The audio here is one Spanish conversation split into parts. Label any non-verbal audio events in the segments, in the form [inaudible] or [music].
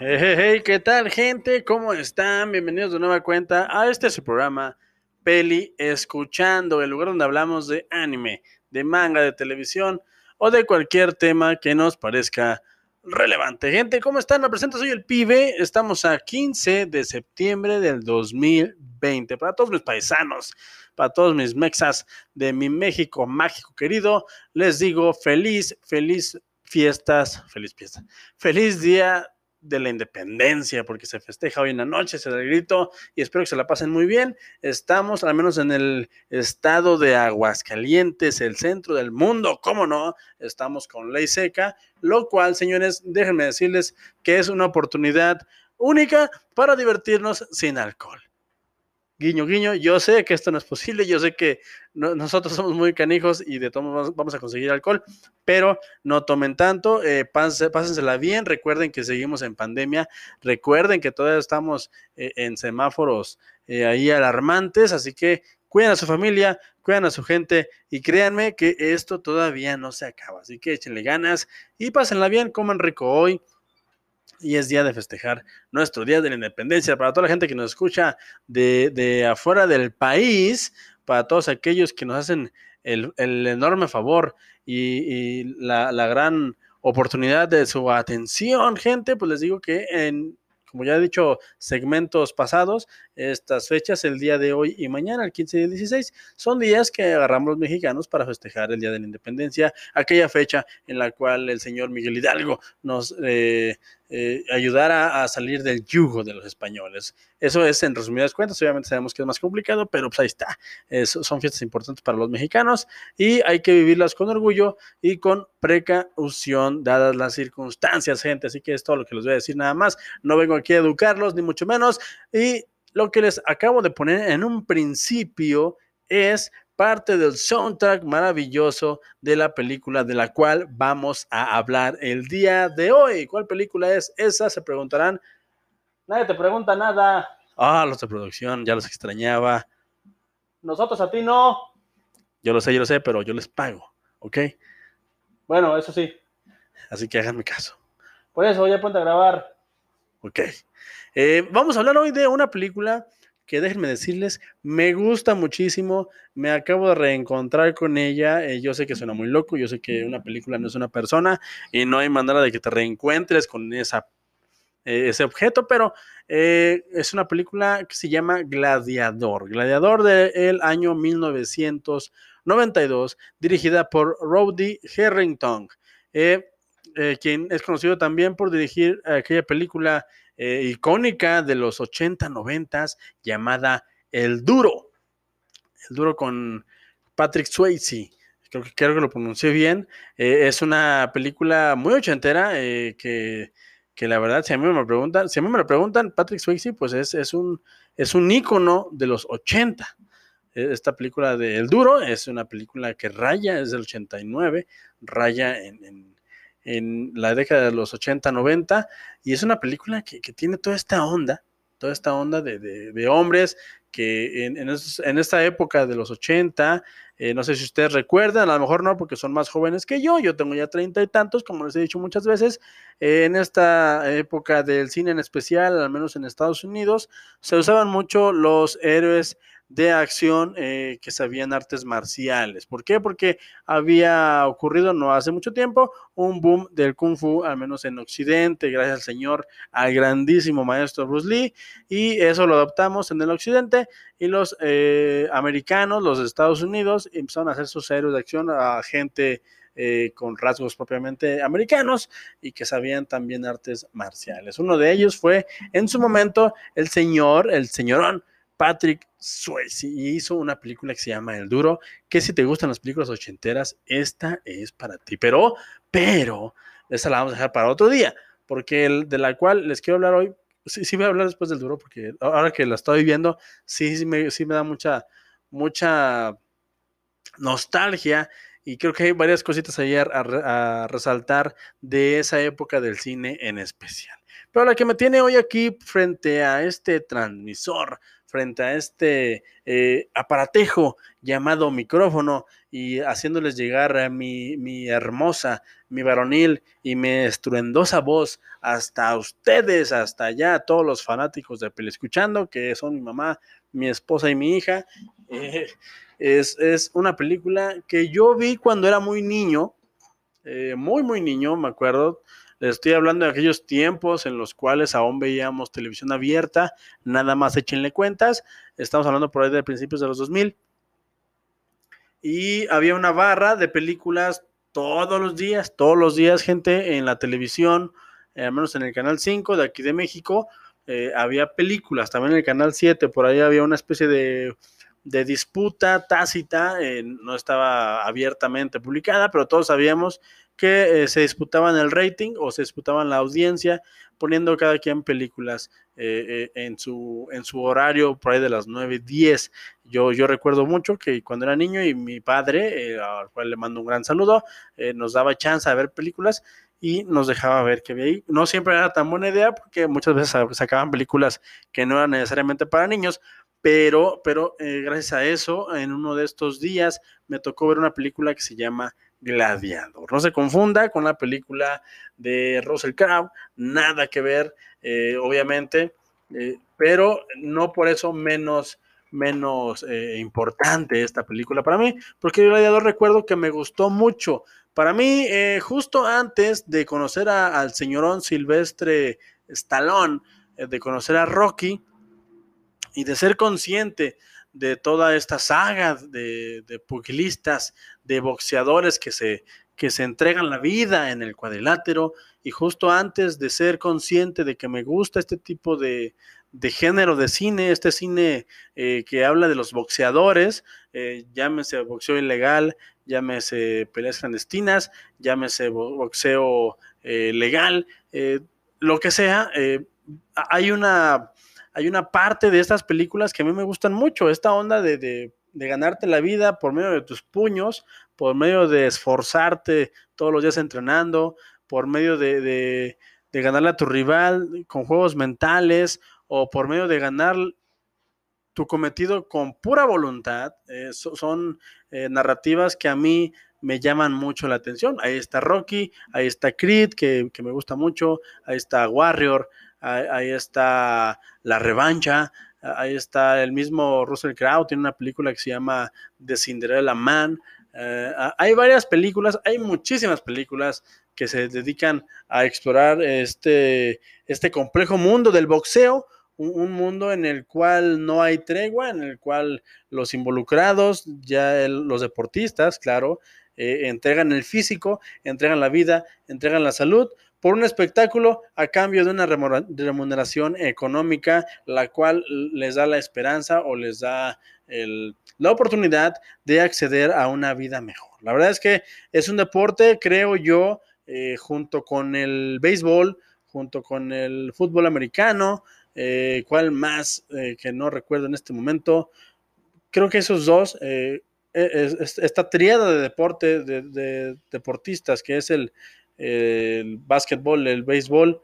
Hey, hey, ¿qué tal gente? ¿Cómo están? Bienvenidos de nueva cuenta a este su programa Peli Escuchando, el lugar donde hablamos de anime, de manga, de televisión o de cualquier tema que nos parezca relevante. Gente, ¿cómo están? Me presento, soy el pibe. Estamos a 15 de septiembre del 2020. Para todos mis paisanos, para todos mis mexas de mi México mágico querido, les digo feliz, feliz fiestas, feliz fiesta, feliz día de la independencia, porque se festeja hoy en la noche, se da el grito y espero que se la pasen muy bien. Estamos al menos en el estado de Aguascalientes, el centro del mundo, ¿cómo no? Estamos con ley seca, lo cual, señores, déjenme decirles que es una oportunidad única para divertirnos sin alcohol guiño, guiño, yo sé que esto no es posible, yo sé que nosotros somos muy canijos y de todos vamos a conseguir alcohol, pero no tomen tanto, eh, pásensela bien, recuerden que seguimos en pandemia, recuerden que todavía estamos eh, en semáforos eh, ahí alarmantes, así que cuiden a su familia, cuiden a su gente y créanme que esto todavía no se acaba, así que échenle ganas y pásenla bien, coman rico hoy y es día de festejar nuestro Día de la Independencia. Para toda la gente que nos escucha de, afuera del país, para todos aquellos que nos hacen el, enorme favor y, la, la, gran oportunidad de su atención, gente, pues les digo que en como ya he dicho, segmentos pasados, estas fechas, el día de hoy y mañana, el 15 y el 16, son días que agarramos los mexicanos para festejar el Día de la Independencia, aquella fecha en la cual el señor Miguel Hidalgo nos eh, eh, ayudara a salir del yugo de los españoles. Eso es en resumidas cuentas, obviamente sabemos que es más complicado, pero pues ahí está. son fiestas importantes para los mexicanos y hay que vivirlas con orgullo y con precaución, dadas las circunstancias, gente. Así que es todo lo que les voy a decir nada más. No vengo aquí a educarlos, ni mucho menos. Y lo que les acabo de poner en un principio es parte del soundtrack maravilloso de la película de la cual vamos a hablar el día de hoy. ¿Cuál película es esa? Se preguntarán. Nadie te pregunta nada. Ah, los de producción, ya los extrañaba. Nosotros a ti no. Yo lo sé, yo lo sé, pero yo les pago, ¿ok? Bueno, eso sí. Así que háganme caso. Por eso, ya ponte a grabar. Ok. Eh, vamos a hablar hoy de una película que déjenme decirles, me gusta muchísimo, me acabo de reencontrar con ella, eh, yo sé que suena muy loco, yo sé que una película no es una persona y no hay manera de que te reencuentres con esa, eh, ese objeto, pero es una película que se llama Gladiador, Gladiador del año 1992, dirigida por Rowdy Herrington, quien es conocido también por dirigir aquella película eh, icónica de los 80, 90 llamada El Duro. El Duro con Patrick Swayze. Creo que, creo que lo pronuncié bien. Eh, es una película muy ochentera eh, que, la verdad, si a mí me lo preguntan, si a mí me lo preguntan, Patrick Swayze, pues es, es, un, es un ícono de los 80. E, esta película de El Duro es una película que raya, es del 89, raya en en la década de los 80, 90, y es una película que, tiene toda esta onda, toda esta onda de, hombres que en, esta época de los 80, eh, no sé si ustedes recuerdan, a lo mejor no, porque son más jóvenes que yo, yo tengo ya treinta y tantos, como les he dicho muchas veces, en esta época del cine en especial, al menos en Estados Unidos, se usaban mucho los héroes de acción eh, que sabían artes marciales. ¿Por qué? Porque había ocurrido no hace mucho tiempo un boom del kung fu, al menos en Occidente, gracias al señor, al grandísimo maestro Bruce Lee, y eso lo adoptamos en el Occidente, y los eh, americanos, los Estados Unidos, empezaron a hacer sus héroes de acción a gente eh, con rasgos propiamente americanos y que sabían también artes marciales. Uno de ellos fue en su momento el señor, el señorón Patrick Swayze hizo una película que se llama El Duro, que si te gustan las películas ochenteras, esta es para ti. Pero, pero, esa la vamos a dejar para otro día, porque el de la cual les quiero hablar hoy, sí, sí voy a hablar después del Duro, porque ahora que la estoy viendo, sí, sí me, sí me da mucha, mucha nostalgia y creo que hay varias cositas ahí a, resaltar de esa época del cine en especial. Pero la que me tiene hoy aquí frente a este transmisor frente a este eh, aparatejo llamado micrófono y haciéndoles llegar a mi, mi, hermosa, mi varonil y mi estruendosa voz hasta ustedes, hasta allá, todos los fanáticos de Pele Escuchando, que son mi mamá, mi esposa y mi hija. Eh, es, es, una película que yo vi cuando era muy niño, eh, muy, muy niño, me acuerdo. Les estoy hablando de aquellos tiempos en los cuales aún veíamos televisión abierta, nada más échenle cuentas. Estamos hablando por ahí de principios de los 2000. Y había una barra de películas todos los días, todos los días, gente, en la televisión, eh, al menos en el canal 5 de aquí de México, eh, había películas, también en el canal 7, por ahí había una especie de, de disputa tácita, eh, no estaba abiertamente publicada, pero todos sabíamos que eh, se disputaban el rating o se disputaban la audiencia, poniendo cada quien películas eh, en, su, en su horario por ahí de las 9, 10. Yo, yo recuerdo mucho que cuando era niño y mi padre, al cual le mando un gran saludo, nos daba chance de ver películas y nos dejaba ver que ahí. No siempre era tan buena idea porque muchas veces sacaban películas que no eran necesariamente para niños, pero, pero eh, gracias a eso, en uno de estos días me tocó ver una película que se llama Gladiador. No se confunda con la película de Russell Crowe, nada que ver, eh, obviamente, eh, pero no por eso menos menos importante esta película para mí, porque Gladiador recuerdo que me gustó mucho. Para mí, justo antes de conocer al señorón Silvestre Stallone, de conocer a Rocky, y de ser consciente de toda esta saga de, de pugilistas, de boxeadores que se, que se entregan la vida en el cuadrilátero. Y justo antes de ser consciente de que me gusta este tipo de, de género de cine, este cine eh, que habla de los boxeadores, eh, llámese boxeo ilegal, llámese peleas clandestinas, llámese boxeo eh, legal, lo que sea, hay una hay una parte de estas películas que a mí me gustan mucho, esta onda de, ganarte la vida por medio de tus puños, por medio de esforzarte todos los días entrenando, por medio de, ganarle a tu rival con juegos mentales o por medio de ganar tu cometido con pura voluntad. Eh, son eh, narrativas que a mí me llaman mucho la atención. Ahí está Rocky, ahí está Creed, que, que me gusta mucho, ahí está Warrior, ahí, está La Revancha, ahí está el mismo Russell Crowe, tiene una película que se llama The Cinderella Man. Eh, hay varias películas, hay muchísimas películas que se dedican a explorar este, este complejo mundo del boxeo, un, mundo en el cual no hay tregua, en el cual los involucrados, ya los deportistas, claro, eh, entregan el físico, entregan la vida, entregan la salud, por un espectáculo a cambio de una remuneración económica, la cual les da la esperanza o les da la oportunidad de acceder a una vida mejor. La verdad es que es un deporte, creo yo, eh, junto con el béisbol, junto con el fútbol americano, eh, cuál más eh, que no recuerdo en este momento. Creo que esos dos, esta triada de deporte, de deportistas, que es el, el básquetbol, el béisbol.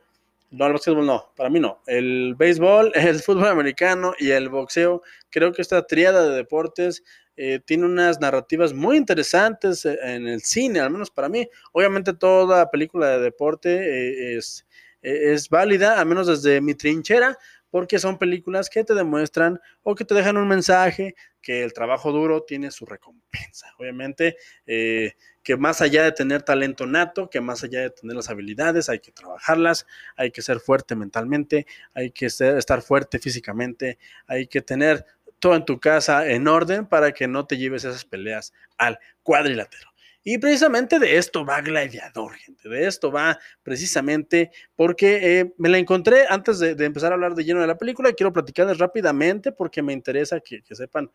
No, el básquetbol no, para mí no. El béisbol, [laughs] el fútbol americano y el boxeo. Creo que esta triada de deportes eh, tiene unas narrativas muy interesantes eh, en el cine, al menos para mí. Obviamente toda película de deporte eh, es, es válida, al menos desde mi trinchera, porque son películas que te demuestran o que te dejan un mensaje que el trabajo duro tiene su recompensa. Obviamente, eh, que más allá de tener talento nato, que más allá de tener las habilidades, hay que trabajarlas, hay que ser fuerte mentalmente, hay que estar fuerte físicamente, hay que tener todo en tu casa en orden para que no te lleves esas peleas al cuadrilátero. Y precisamente de esto va Gladiador, gente. De esto va precisamente porque eh, me la encontré antes de, empezar a hablar de lleno de la película. Quiero platicarles rápidamente porque me interesa que, sepan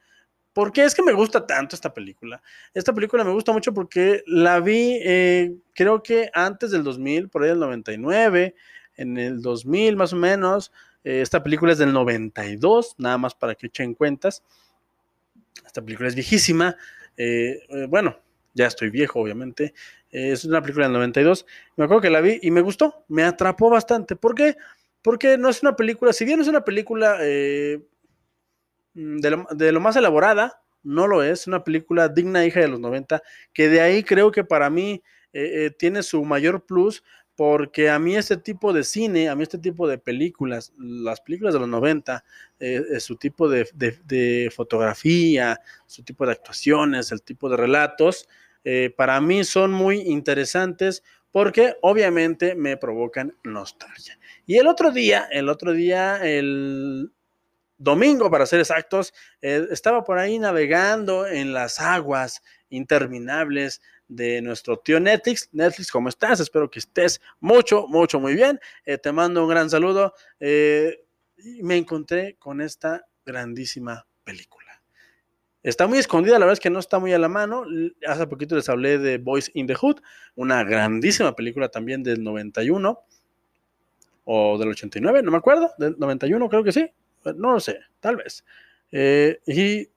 por qué es que me gusta tanto esta película. Esta película me gusta mucho porque la vi, eh, creo que antes del 2000, por ahí del 99, en el 2000 más o menos. Eh, esta película es del 92, nada más para que echen cuentas. Esta película es viejísima. bueno, ya estoy viejo, obviamente. es una película del 92. Me acuerdo que la vi y me gustó, me atrapó bastante. ¿Por qué? Porque no es una película, si bien es una película, eh, de lo, de lo más elaborada, no lo es, una película digna hija de los 90, que de ahí creo que para mí eh, eh, tiene su mayor plus porque a mí este tipo de cine, a mí este tipo de películas, las películas de los 90, eh, su tipo de, fotografía, su tipo de actuaciones, el tipo de relatos, eh, para mí son muy interesantes porque obviamente me provocan nostalgia. Y el otro día, el otro día, el domingo para ser exactos, eh, estaba por ahí navegando en las aguas interminables de nuestro tío Netflix. Netflix, ¿cómo estás? Espero que estés mucho, mucho, muy bien. Eh, te mando un gran saludo. Eh, y me encontré con esta grandísima película. Está muy escondida, la verdad es que no está muy a la mano. Hace poquito les hablé de Boys in the Hood, una grandísima película también del 91 o del 89, no me acuerdo, del 91 creo que sí, no lo sé, tal vez. Eh, y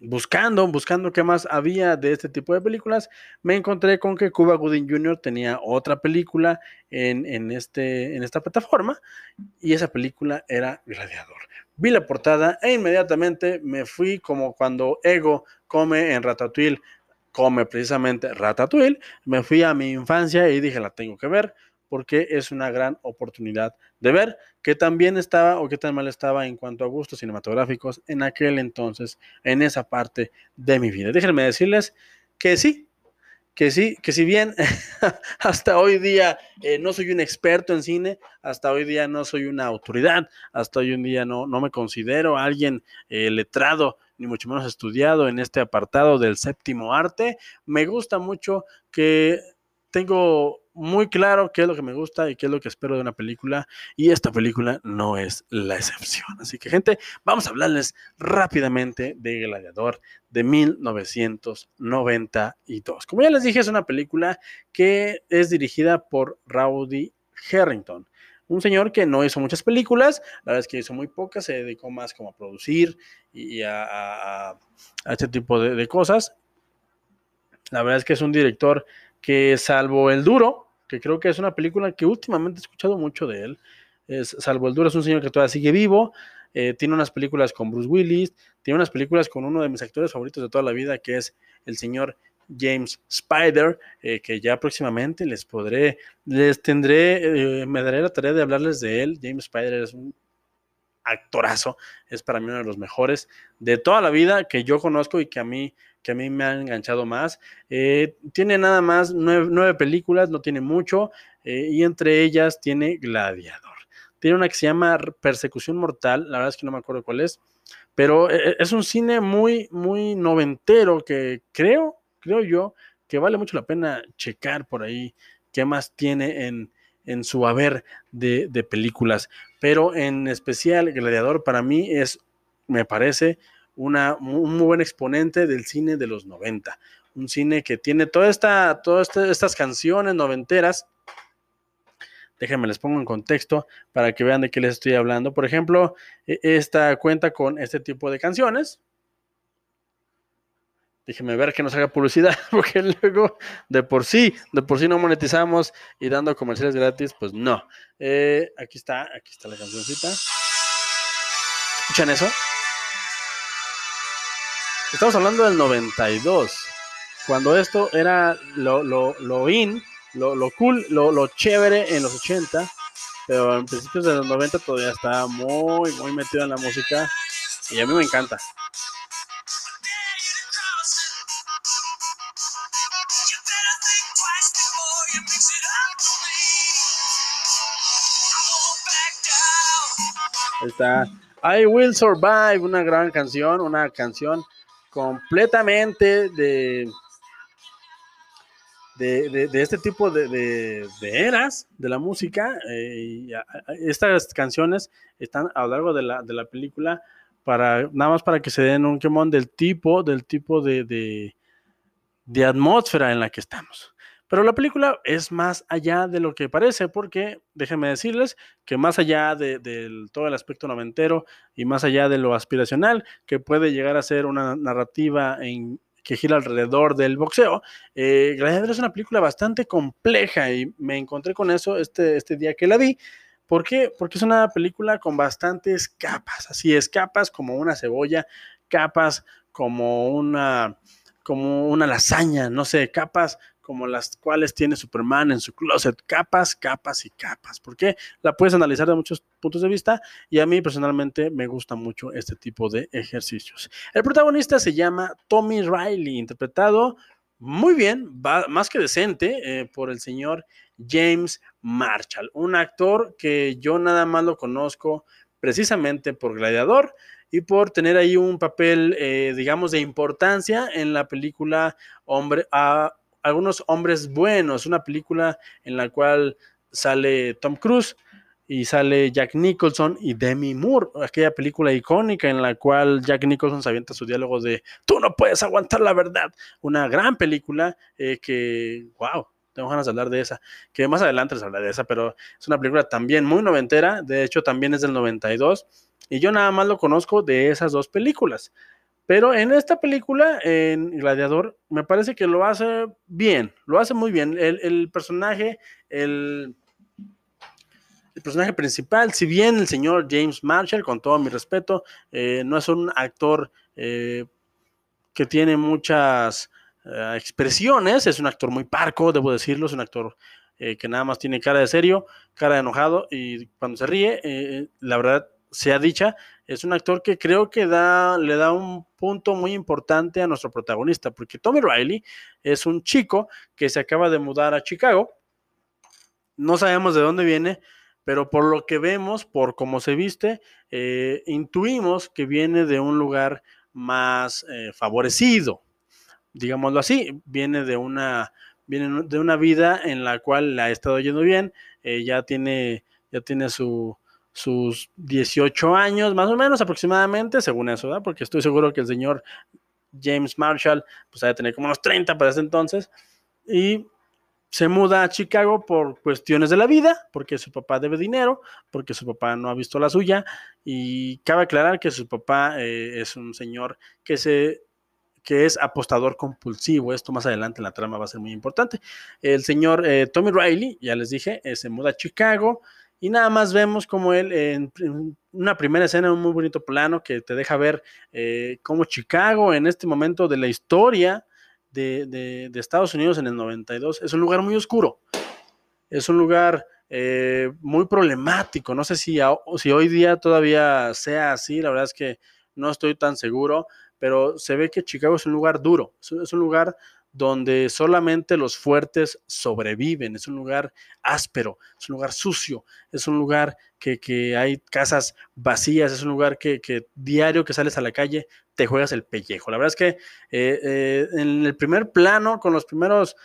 buscando, buscando qué más había de este tipo de películas, me encontré con que Cuba Gooding Jr. tenía otra película en, en, este, en esta plataforma y esa película era Gladiador. Vi la portada e inmediatamente me fui como cuando Ego come en Ratatouille, come precisamente Ratatouille, me fui a mi infancia y dije, la tengo que ver porque es una gran oportunidad de ver qué tan bien estaba o qué tan mal estaba en cuanto a gustos cinematográficos en aquel entonces, en esa parte de mi vida. Déjenme decirles que sí, que sí, que si bien [laughs] hasta hoy día eh, no soy un experto en cine, hasta hoy día no soy una autoridad, hasta hoy día no, no me considero alguien eh, letrado ni mucho menos estudiado en este apartado del séptimo arte, me gusta mucho que tengo muy claro qué es lo que me gusta y qué es lo que espero de una película y esta película no es la excepción. Así que gente, vamos a hablarles rápidamente de Gladiador de 1992. Como ya les dije, es una película que es dirigida por Rowdy Harrington. Un señor que no hizo muchas películas, la verdad es que hizo muy pocas, se dedicó más como a producir y a, este tipo de, de cosas. La verdad es que es un director que salvo el duro, que creo que es una película que últimamente he escuchado mucho de él. Es, Salvo el Duro es un señor que todavía sigue vivo, eh, tiene unas películas con Bruce Willis, tiene unas películas con uno de mis actores favoritos de toda la vida, que es el señor James Spider, eh, que ya próximamente les podré, les tendré, eh, me daré la tarea de hablarles de él. James Spider es un actorazo, es para mí uno de los mejores de toda la vida que yo conozco y que a mí que a mí me han enganchado más. Eh, tiene nada más nueve, películas, no tiene mucho, eh, y entre ellas tiene Gladiador. Tiene una que se llama Persecución Mortal, la verdad es que no me acuerdo cuál es, pero eh, es un cine muy, muy noventero que creo, creo yo, que vale mucho la pena checar por ahí qué más tiene en, en su haber de películas. Pero en especial Gladiador para mí es, me parece, una, un muy buen exponente del cine de los 90. Un cine que tiene toda esta, todas estas canciones noventeras. Déjenme les pongo en contexto para que vean de qué les estoy hablando. Por ejemplo, e, esta cuenta con este tipo de canciones. Déjenme ver que nos haga publicidad, [laughs] porque luego de por sí, de por sí no monetizamos y dando comerciales gratis, pues no. Eh, aquí está, aquí está la cancioncita. ¿Escuchan eso? Estamos hablando del 92, cuando esto era lo, lo, lo in, lo, lo cool, lo, lo, chévere en los 80, pero en principios de los 90 todavía estaba muy, muy metido en la música y a mí me encanta. Está I Will Survive, una gran canción, una canción completamente de, de, de, este tipo de, eras de la música. Eh, estas canciones están a lo largo de la, la, película para nada más para que se den un quemón del tipo, del tipo de, de atmósfera en la que estamos. Pero la película es más allá de lo que parece, porque déjenme decirles que más allá de, todo el aspecto noventero y más allá de lo aspiracional que puede llegar a ser una narrativa que gira alrededor del boxeo, eh, es una película bastante compleja y me encontré con eso este, este día que la vi, ¿Por qué? Porque es una película con bastantes capas, así es, capas como una cebolla, capas como una, como una lasaña, no sé, capas como las cuales tiene Superman en su closet, capas, capas y capas. ¿Por qué? La puedes analizar de muchos puntos de vista y a mí personalmente me gusta mucho este tipo de ejercicios. El protagonista se llama Tommy Riley, interpretado muy bien, más que decente, eh, por el señor James Marshall, un actor que yo nada más lo conozco precisamente por Gladiador y por tener ahí un papel, eh, digamos, de importancia en la película Hombre, a algunos hombres buenos, una película en la cual sale Tom Cruise y sale Jack Nicholson y Demi Moore, aquella película icónica en la cual Jack Nicholson se avienta su diálogo de tú no puedes aguantar la verdad, una gran película eh, que, wow, tengo ganas de hablar de esa, que más adelante les hablaré de esa, pero es una película también muy noventera, de hecho también es del 92, y yo nada más lo conozco de esas dos películas. Pero en esta película, en Gladiador, me parece que lo hace bien, lo hace muy bien. El, personaje, el, el, personaje principal, si bien el señor James Marshall, con todo mi respeto, eh, no es un actor eh, que tiene muchas eh, expresiones, es un actor muy parco, debo decirlo, es un actor que nada más tiene cara de serio, cara de enojado y cuando se ríe, la verdad sea dicha, es un actor que creo que da, le da un punto muy importante a nuestro protagonista, porque Tommy Riley es un chico que se acaba de mudar a Chicago. No sabemos de dónde viene, pero por lo que vemos, por cómo se viste, eh, intuimos que viene de un lugar más eh, favorecido, digámoslo así, viene de una, viene de una vida en la cual la ha estado yendo bien, eh, ya tiene, ya tiene su, sus 18 años, más o menos aproximadamente, según eso. Porque estoy seguro que el señor James Marshall, pues ha de tener como unos 30 para ese entonces, y se muda a Chicago por cuestiones de la vida, porque su papá debe dinero, porque su papá no ha visto la suya, y cabe aclarar que su papá eh, es un señor que se que es apostador compulsivo. Esto más adelante en la trama va a ser muy importante. El señor eh, Tommy Riley, ya les dije, eh, se muda a Chicago, y nada más vemos como él en, una primera escena, un muy bonito plano que te deja ver eh, cómo Chicago en este momento de la historia de, Estados Unidos en el 92 es un lugar muy oscuro, es un lugar eh, muy problemático, no sé si, si hoy día todavía sea así, la verdad es que no estoy tan seguro, pero se ve que Chicago es un lugar duro, es un lugar donde solamente los fuertes sobreviven. Es un lugar áspero, es un lugar sucio, es un lugar que, hay casas vacías, es un lugar que, diario que sales a la calle te juegas el pellejo. La verdad es que eh, eh, en el primer plano, con los primeros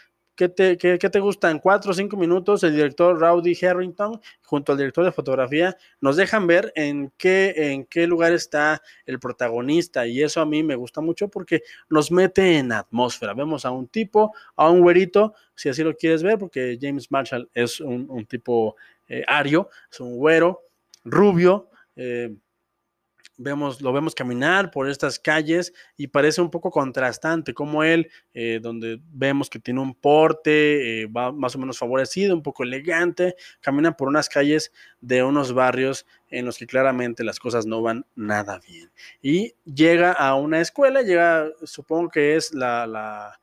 ¿Qué te, qué, te gustan? Cuatro o cinco minutos, el director Rowdy Harrington junto al director de fotografía nos dejan ver en qué, en qué lugar está el protagonista y eso a mí me gusta mucho porque nos mete en atmósfera. Vemos a un tipo, a un güerito, si así lo quieres ver, porque James Marshall es un, tipo eh, ario, es un güero, rubio, eh, vemos, lo vemos caminar por estas calles y parece un poco contrastante, como él, eh, donde vemos que tiene un porte, eh, va más o menos favorecido, un poco elegante, camina por unas calles de unos barrios en los que claramente las cosas no van nada bien. Y llega a una escuela, llega, supongo que es la,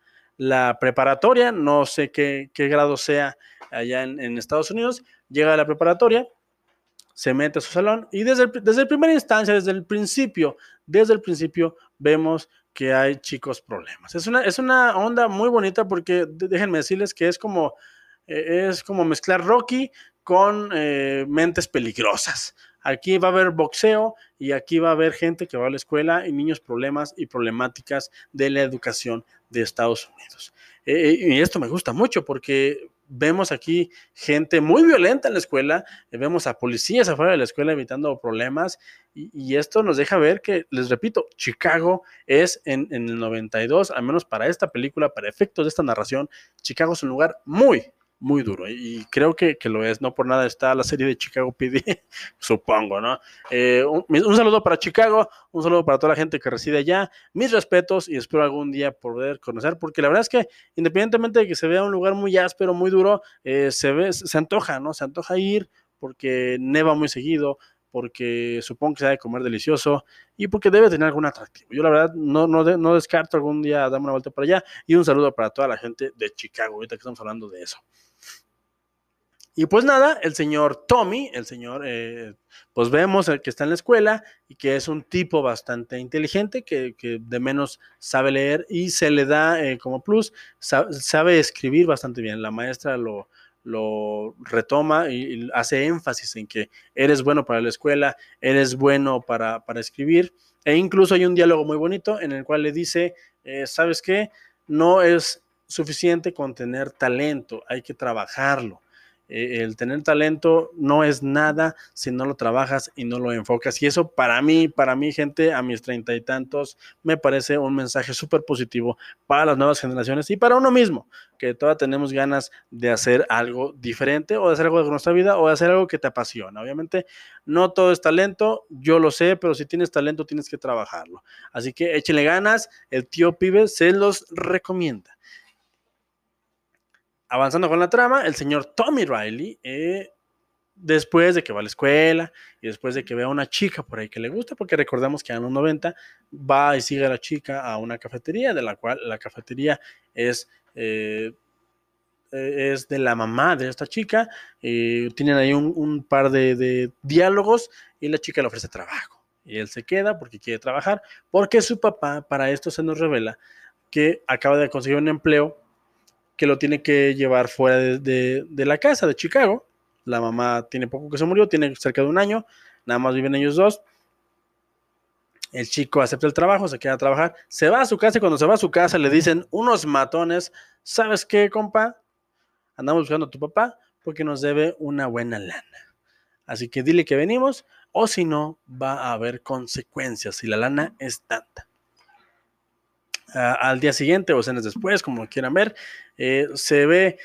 preparatoria, no sé qué, grado sea allá en Estados Unidos, llega a la preparatoria se mete a su salón y desde, desde primera instancia, desde el principio, desde el principio vemos que hay chicos problemas. Es una, es una onda muy bonita porque déjenme decirles que es como, eh, es como mezclar Rocky con eh, mentes peligrosas. Aquí va a haber boxeo y aquí va a haber gente que va a la escuela y niños problemas y problemáticas de la educación de Estados Unidos. Eh, y esto me gusta mucho porque vemos aquí gente muy violenta en la escuela, eh, vemos a policías afuera de la escuela evitando problemas y, esto nos deja ver que, les repito, Chicago es en, en, el 92, al menos para esta película, para efectos de esta narración, Chicago es un lugar muy, muy duro y creo que, lo es, no por nada está la serie de Chicago PD, [laughs] supongo, ¿no? Eh, un, saludo para Chicago, un saludo para toda la gente que reside allá, mis respetos y espero algún día poder conocer, porque la verdad es que independientemente de que se vea un lugar muy áspero, muy duro, eh, se ve, se antoja, ¿no? Se antoja ir porque neva muy seguido, porque supongo que se de comer delicioso y porque debe tener algún atractivo. Yo la verdad no, no, no descarto algún día darme una vuelta por allá y un saludo para toda la gente de Chicago, ahorita que estamos hablando de eso. Y pues nada, el señor Tommy, el señor, eh, pues vemos el que está en la escuela y que es un tipo bastante inteligente, que, de menos sabe leer y se le da eh, como plus, sabe, escribir bastante bien. La maestra lo, lo retoma y, hace énfasis en que eres bueno para la escuela, eres bueno para, para escribir. E incluso hay un diálogo muy bonito en el cual le dice, eh, ¿sabes qué? No es suficiente con tener talento, hay que trabajarlo. Eh, el tener talento no es nada si no lo trabajas y no lo enfocas. Y eso para mí, para mí, gente, a mis treinta y tantos, me parece un mensaje súper positivo para las nuevas generaciones y para uno mismo, que todas tenemos ganas de hacer algo diferente o de hacer algo de nuestra vida o de hacer algo que te apasiona. Obviamente, no todo es talento, yo lo sé, pero si tienes talento tienes que trabajarlo. Así que échenle ganas, el tío pibe se los recomienda avanzando con la trama, el señor Tommy Riley, eh, después de que va a la escuela y después de que ve a una chica por ahí que le gusta, porque recordamos que en los 90 va y sigue a la chica a una cafetería, de la cual la cafetería es, eh, eh, es de la mamá de esta chica, tienen ahí un, par de, de diálogos y la chica le ofrece trabajo. Y él se queda porque quiere trabajar, porque su papá, para esto se nos revela que acaba de conseguir un empleo que lo tiene que llevar fuera de, la casa de Chicago. La mamá tiene poco que se murió, tiene cerca de un año, nada más viven ellos dos. El chico acepta el trabajo, se queda a trabajar, se va a su casa y cuando se va a su casa le dicen unos matones, ¿sabes qué, compa? Andamos buscando a tu papá porque nos debe una buena lana. Así que dile que venimos o si no, va a haber consecuencias si la lana es tanta al día siguiente o escenas después, como quieran ver, eh, se ve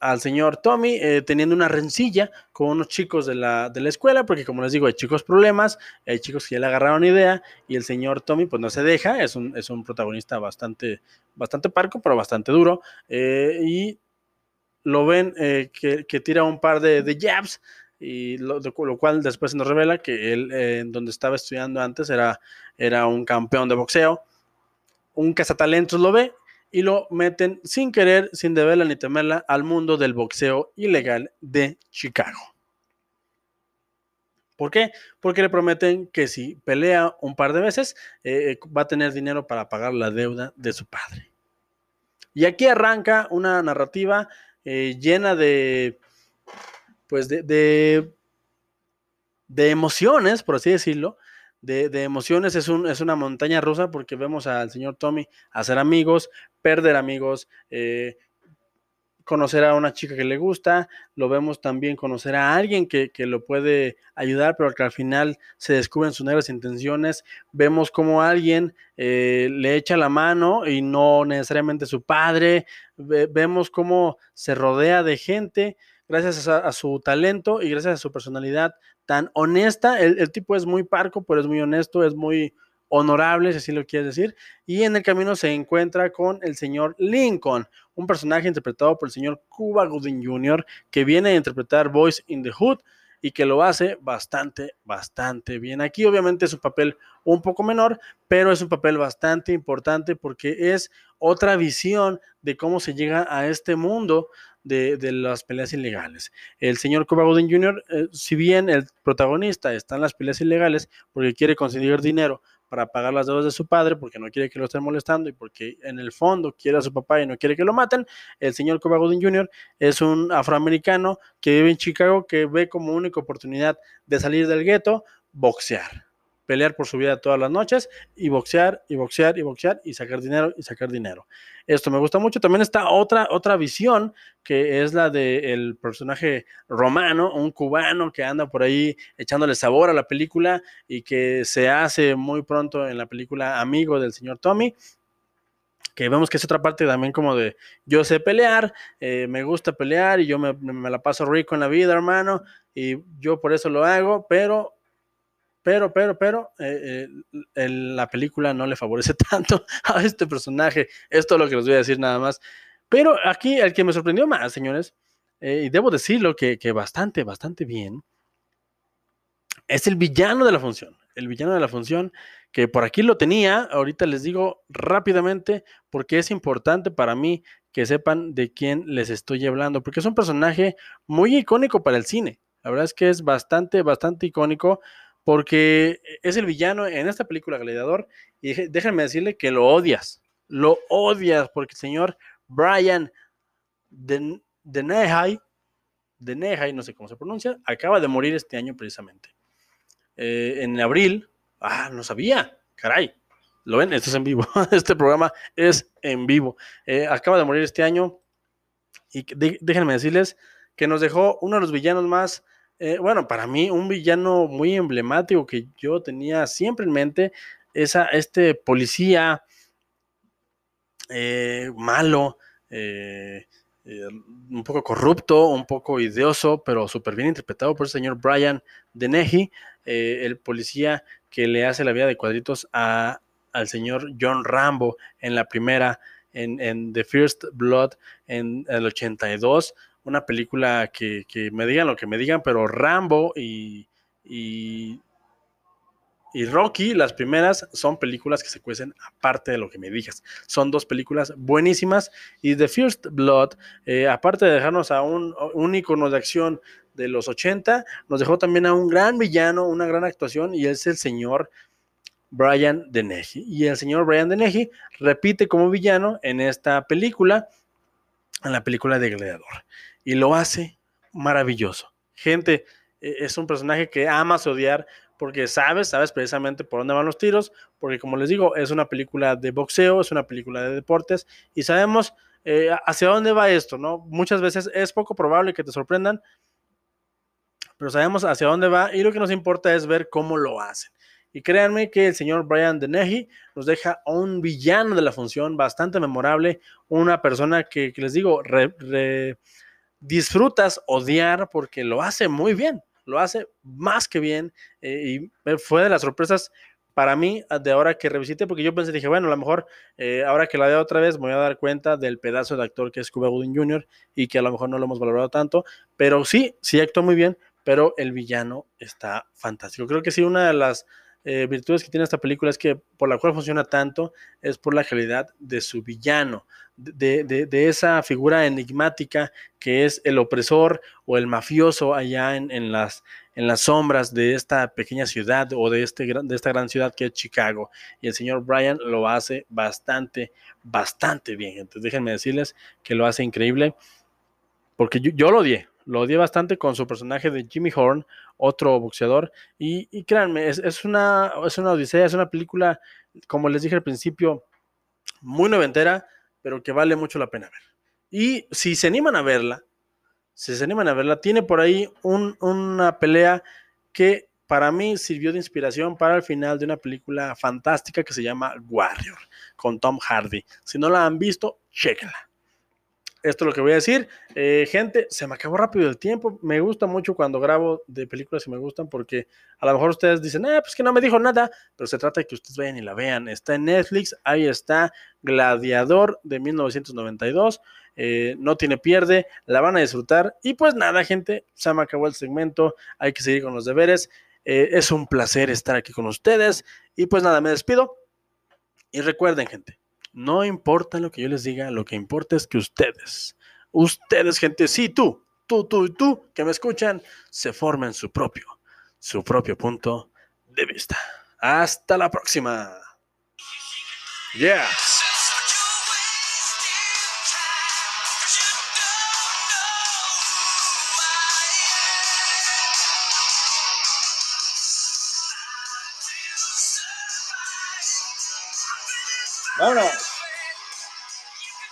al señor Tommy eh, teniendo una rencilla con unos chicos de la, de la, escuela, porque como les digo, hay chicos problemas, hay chicos que ya le agarraron idea y el señor Tommy pues no se deja, es un, es un protagonista bastante, bastante parco, pero bastante duro, eh, y lo ven que, que, tira un par de, de jabs, y lo, lo, cual después nos revela que él, en donde estaba estudiando antes, era, era un campeón de boxeo, un cazatalentos lo ve y lo meten sin querer, sin deberla ni temerla, al mundo del boxeo ilegal de Chicago. ¿Por qué? Porque le prometen que si pelea un par de veces, eh, va a tener dinero para pagar la deuda de su padre. Y aquí arranca una narrativa eh, llena de, pues de, de emociones, por así decirlo, de, emociones, es, un, es una montaña rusa porque vemos al señor Tommy hacer amigos, perder amigos, eh, conocer a una chica que le gusta, lo vemos también conocer a alguien que, lo puede ayudar, pero que al final se descubren sus negras intenciones, vemos como alguien eh, le echa la mano y no necesariamente su padre, vemos cómo se rodea de gente gracias a, su talento y gracias a su personalidad tan honesta. El, tipo es muy parco, pero es muy honesto, es muy honorable, si así lo quieres decir. Y en el camino se encuentra con el señor Lincoln, un personaje interpretado por el señor Cuba Gooding Jr., que viene a interpretar Voice in the Hood y que lo hace bastante, bastante bien. Aquí obviamente es un papel un poco menor, pero es un papel bastante importante porque es otra visión de cómo se llega a este mundo de, las peleas ilegales. El señor Cuba Gooding Jr., eh, si bien el protagonista está en las peleas ilegales porque quiere conseguir dinero para pagar las deudas de su padre, porque no quiere que lo estén molestando y porque en el fondo quiere a su papá y no quiere que lo maten. El señor Cuba Gooding Jr. es un afroamericano que vive en Chicago que ve como única oportunidad de salir del gueto boxear pelear por su vida todas las noches y boxear y boxear y boxear y sacar dinero y sacar dinero. Esto me gusta mucho. También está otra, otra visión que es la del personaje romano, un cubano que anda por ahí echándole sabor a la película y que se hace muy pronto en la película amigo del señor Tommy que vemos que es otra parte también como de yo sé pelear, eh, me gusta pelear y yo me, me, la paso rico en la vida, hermano, y yo por eso lo hago, pero pero, pero, pero, eh, eh, la película no le favorece [laughs] tanto a este personaje. Esto es lo que les voy a decir nada más. Pero aquí el que me sorprendió más, señores, y debo decirlo que, que bastante, bastante bien, es el villano de la función. El villano de la función, que por aquí lo tenía, ahorita les digo rápidamente, porque es importante para mí que sepan de quién les estoy hablando, porque es un personaje muy icónico para el cine. La verdad es que es bastante, bastante icónico, porque es el villano en esta película Gladiador, y déjenme decirle que lo odias, lo odias, porque el señor Brian de, de de no sé cómo se pronuncia, acaba de morir este año precisamente. Eh, en abril. Ah, no sabía. Caray. ¿Lo ven? Esto es en vivo. [laughs] Este programa es en vivo. Eh, acaba de morir este año. Y déjenme decirles que nos dejó uno de los villanos más, eh, bueno, para mí un villano muy emblemático que yo tenía siempre en mente. Esa, este policía malo, un poco corrupto, un poco ideoso, pero súper bien interpretado por el señor Brian. Eh, el policía que le hace la vida de cuadritos a, al señor John Rambo en la primera, en, The First Blood, en, el 82, una película que, me digan lo que me digan, pero Rambo y, y, Rocky, las primeras, son películas que se cuecen aparte de lo que me digas. Son dos películas buenísimas y The First Blood, eh, aparte de dejarnos a un, un icono de acción de los 80, nos dejó también a un gran villano, una gran actuación, y es el señor Brian Dennehy. Y el señor Brian Dennehy repite como villano en esta película, en la película de Gladiador. Y lo hace maravilloso. Gente, e, es un personaje que amas odiar porque sabes, sabes precisamente por dónde van los tiros, porque como les digo, es una película de boxeo, es una película de deportes y sabemos eh, hacia dónde va esto, ¿no? Muchas veces es poco probable que te sorprendan, pero sabemos hacia dónde va y lo que nos importa es ver cómo lo hacen. Y créanme que el señor Brian Dennehy nos deja un villano de la función bastante memorable, una persona que, les digo, disfrutas odiar porque lo hace muy bien, lo hace más que bien eh, y fue de las sorpresas para mí de ahora que revisité, porque yo pensé, dije, bueno, a lo mejor eh, ahora que la veo otra vez me voy a dar cuenta del pedazo de actor que es Cuba Gooding Jr. y que a lo mejor no lo hemos valorado tanto, pero sí, sí actuó muy bien, pero el villano está fantástico. Creo que sí, una de las eh, virtudes que tiene esta película es que por la cual funciona tanto es por la calidad de su villano, de, esa figura enigmática que es el opresor o el mafioso allá en, las, en las sombras de esta pequeña ciudad o de, este, de esta gran ciudad que es Chicago. Y el señor Brian lo hace bastante, bastante bien. Entonces déjenme decirles que lo hace increíble porque yo, yo lo odié, lo odié bastante con su personaje de Jimmy Horn, otro boxeador. Y, créanme, es, una, es una odisea, es una película, como les dije al principio, muy noventera, pero que vale mucho la pena ver. Y si se animan a verla, si se animan a verla, tiene por ahí una pelea que para mí sirvió de inspiración para el final de una película fantástica que se llama Warrior, con Tom Hardy. Si no la han visto, chéquenla esto es lo que voy a decir. Eh, gente, se me acabó rápido el tiempo. Me gusta mucho cuando grabo de películas y me gustan porque a lo mejor ustedes dicen, ah, pues que no me dijo nada, pero se trata de que ustedes vayan y la vean. Está en Netflix, ahí está Gladiador de 1992. Eh, no tiene pierde, la van a disfrutar. Y pues nada, gente, se me acabó el segmento. Hay que seguir con los deberes. Eh, es un placer estar aquí con ustedes. Y pues nada, me despido. Y recuerden, gente, no importa lo que yo les diga, lo que importa es que ustedes, ustedes, gente, sí, tú, tú, tú y tú, que me escuchan, se formen su propio, su propio punto de vista. Hasta la próxima. Yeah. Vámonos.